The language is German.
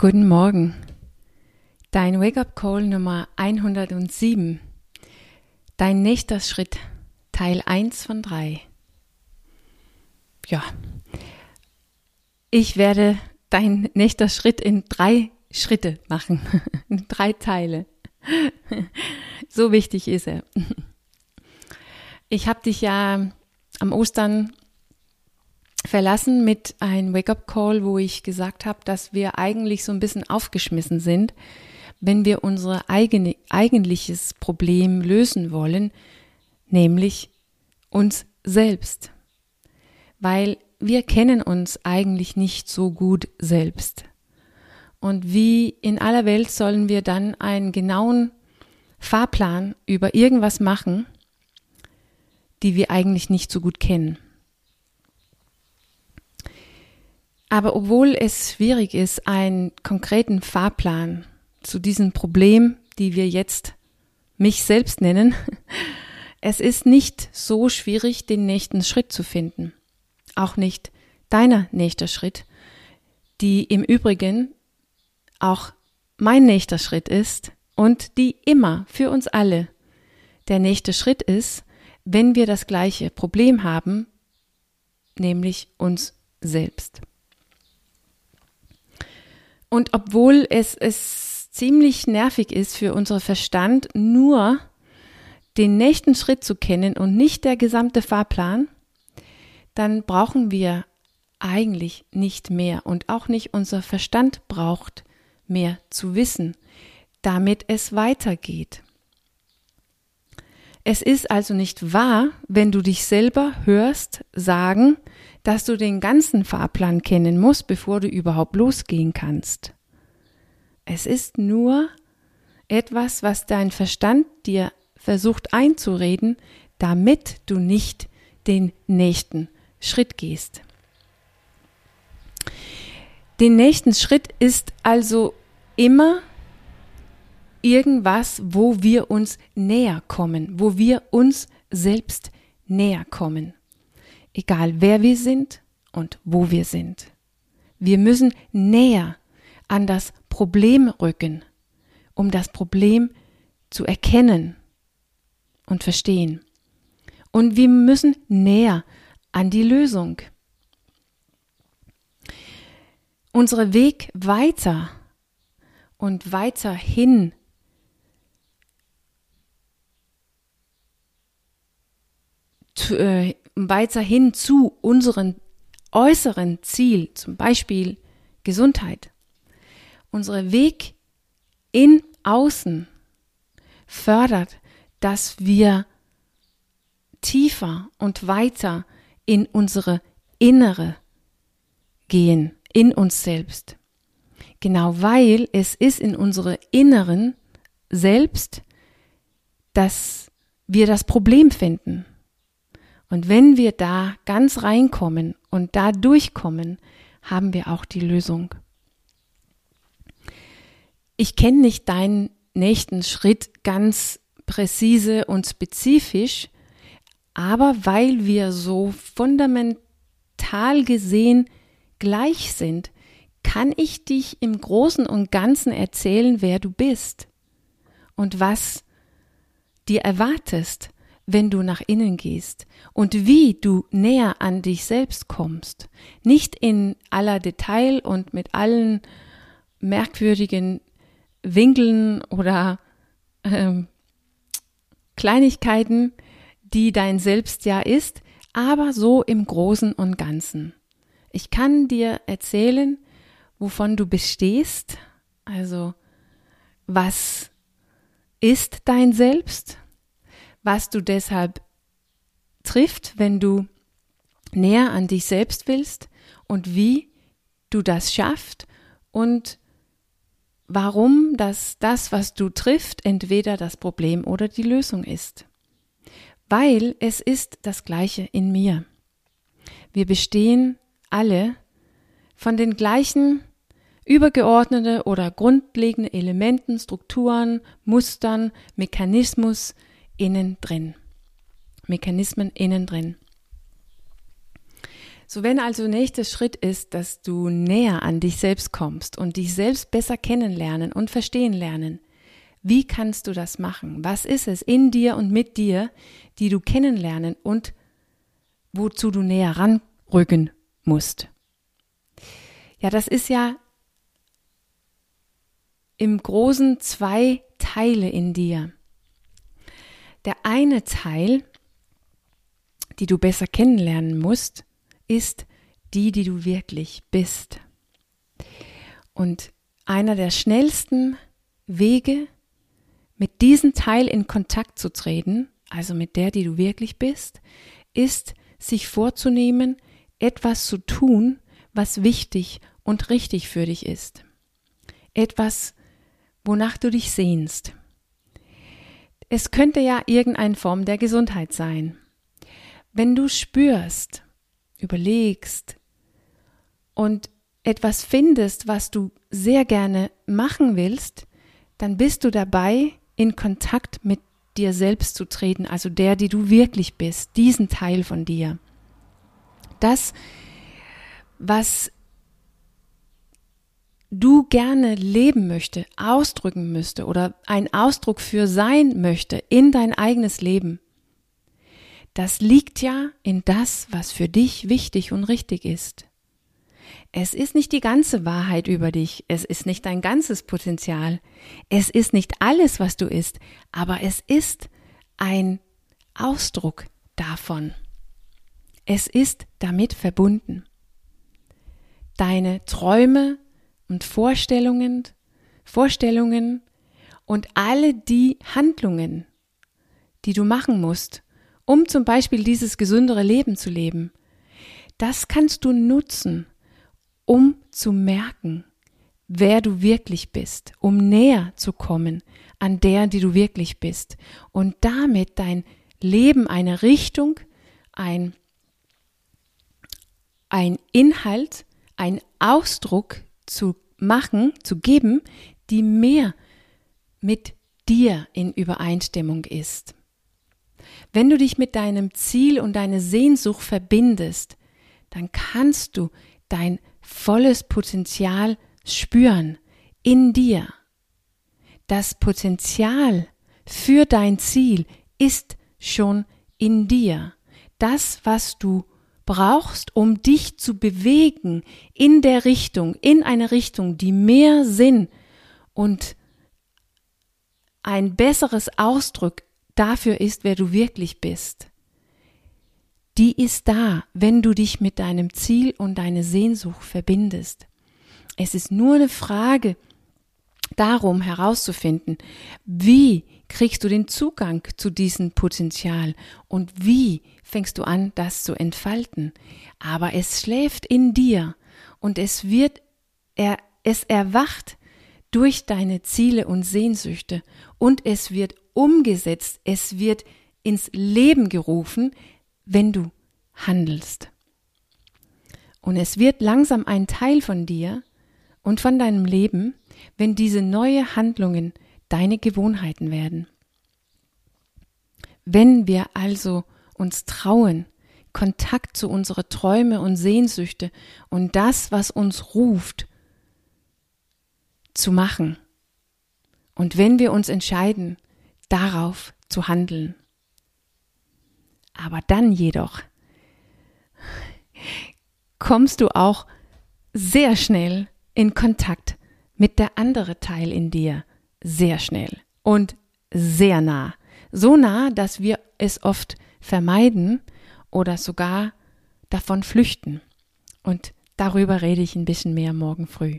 Guten Morgen. Dein Wake-up-Call Nummer 107. Dein nächster Schritt, Teil 1 von 3. Ja, ich werde dein nächster Schritt in drei Schritte machen, in drei Teile. so wichtig ist er. Ich habe dich ja am Ostern verlassen mit einem Wake-up-Call, wo ich gesagt habe, dass wir eigentlich so ein bisschen aufgeschmissen sind, wenn wir unser eigene, eigentliches Problem lösen wollen, nämlich uns selbst. Weil wir kennen uns eigentlich nicht so gut selbst. Und wie in aller Welt sollen wir dann einen genauen Fahrplan über irgendwas machen, die wir eigentlich nicht so gut kennen. Aber obwohl es schwierig ist, einen konkreten Fahrplan zu diesem Problem, die wir jetzt mich selbst nennen, es ist nicht so schwierig, den nächsten Schritt zu finden. Auch nicht deiner nächster Schritt, die im Übrigen auch mein nächster Schritt ist und die immer für uns alle der nächste Schritt ist, wenn wir das gleiche Problem haben, nämlich uns selbst. Und obwohl es, es ziemlich nervig ist für unseren Verstand, nur den nächsten Schritt zu kennen und nicht der gesamte Fahrplan, dann brauchen wir eigentlich nicht mehr und auch nicht unser Verstand braucht mehr zu wissen, damit es weitergeht. Es ist also nicht wahr, wenn du dich selber hörst sagen, dass du den ganzen Fahrplan kennen musst, bevor du überhaupt losgehen kannst. Es ist nur etwas, was dein Verstand dir versucht einzureden, damit du nicht den nächsten Schritt gehst. Den nächsten Schritt ist also immer irgendwas, wo wir uns näher kommen, wo wir uns selbst näher kommen egal wer wir sind und wo wir sind. Wir müssen näher an das Problem rücken, um das Problem zu erkennen und verstehen. Und wir müssen näher an die Lösung. Unsere Weg weiter und weiterhin zu, äh, weiterhin zu unserem äußeren Ziel, zum Beispiel Gesundheit. Unser Weg in Außen fördert, dass wir tiefer und weiter in unsere Innere gehen, in uns selbst. Genau weil es ist in unsere Inneren selbst, dass wir das Problem finden. Und wenn wir da ganz reinkommen und da durchkommen, haben wir auch die Lösung. Ich kenne nicht deinen nächsten Schritt ganz präzise und spezifisch, aber weil wir so fundamental gesehen gleich sind, kann ich dich im Großen und Ganzen erzählen, wer du bist und was dir erwartest wenn du nach innen gehst und wie du näher an dich selbst kommst. Nicht in aller Detail und mit allen merkwürdigen Winkeln oder ähm, Kleinigkeiten, die dein Selbst ja ist, aber so im Großen und Ganzen. Ich kann dir erzählen, wovon du bestehst, also was ist dein Selbst, was du deshalb trifft, wenn du näher an dich selbst willst und wie du das schaffst und warum das, das, was du trifft, entweder das Problem oder die Lösung ist. Weil es ist das Gleiche in mir. Wir bestehen alle von den gleichen übergeordnete oder grundlegende Elementen, Strukturen, Mustern, Mechanismus, innen drin. Mechanismen innen drin. So wenn also nächster Schritt ist, dass du näher an dich selbst kommst und dich selbst besser kennenlernen und verstehen lernen, wie kannst du das machen? Was ist es in dir und mit dir, die du kennenlernen und wozu du näher ranrücken musst? Ja, das ist ja im Großen zwei Teile in dir. Der eine Teil, die du besser kennenlernen musst, ist die, die du wirklich bist. Und einer der schnellsten Wege, mit diesem Teil in Kontakt zu treten, also mit der, die du wirklich bist, ist, sich vorzunehmen, etwas zu tun, was wichtig und richtig für dich ist. Etwas, wonach du dich sehnst. Es könnte ja irgendeine Form der Gesundheit sein. Wenn du spürst, überlegst und etwas findest, was du sehr gerne machen willst, dann bist du dabei, in Kontakt mit dir selbst zu treten, also der, die du wirklich bist, diesen Teil von dir. Das, was du gerne leben möchte, ausdrücken müsste oder ein Ausdruck für sein möchte in dein eigenes Leben, das liegt ja in das, was für dich wichtig und richtig ist. Es ist nicht die ganze Wahrheit über dich, es ist nicht dein ganzes Potenzial, es ist nicht alles, was du isst, aber es ist ein Ausdruck davon. Es ist damit verbunden. Deine Träume, und Vorstellungen, Vorstellungen und alle die Handlungen, die du machen musst, um zum Beispiel dieses gesündere Leben zu leben, das kannst du nutzen, um zu merken, wer du wirklich bist, um näher zu kommen an der, die du wirklich bist und damit dein Leben eine Richtung, ein, ein Inhalt, ein Ausdruck zu machen, zu geben, die mehr mit dir in Übereinstimmung ist. Wenn du dich mit deinem Ziel und deine Sehnsucht verbindest, dann kannst du dein volles Potenzial spüren in dir. Das Potenzial für dein Ziel ist schon in dir. Das, was du brauchst, um dich zu bewegen in der Richtung, in eine Richtung, die mehr Sinn und ein besseres Ausdruck dafür ist, wer du wirklich bist. Die ist da, wenn du dich mit deinem Ziel und deine Sehnsucht verbindest. Es ist nur eine Frage darum herauszufinden, wie kriegst du den Zugang zu diesem Potenzial und wie fängst du an, das zu entfalten. Aber es schläft in dir und es wird, er, es erwacht durch deine Ziele und Sehnsüchte und es wird umgesetzt, es wird ins Leben gerufen, wenn du handelst. Und es wird langsam ein Teil von dir und von deinem Leben, wenn diese neue Handlungen deine Gewohnheiten werden. Wenn wir also uns trauen, Kontakt zu unsere Träume und Sehnsüchte und das, was uns ruft, zu machen. Und wenn wir uns entscheiden, darauf zu handeln. Aber dann jedoch kommst du auch sehr schnell in Kontakt mit der andere Teil in dir, sehr schnell und sehr nah. So nah, dass wir es oft vermeiden oder sogar davon flüchten. Und darüber rede ich ein bisschen mehr morgen früh.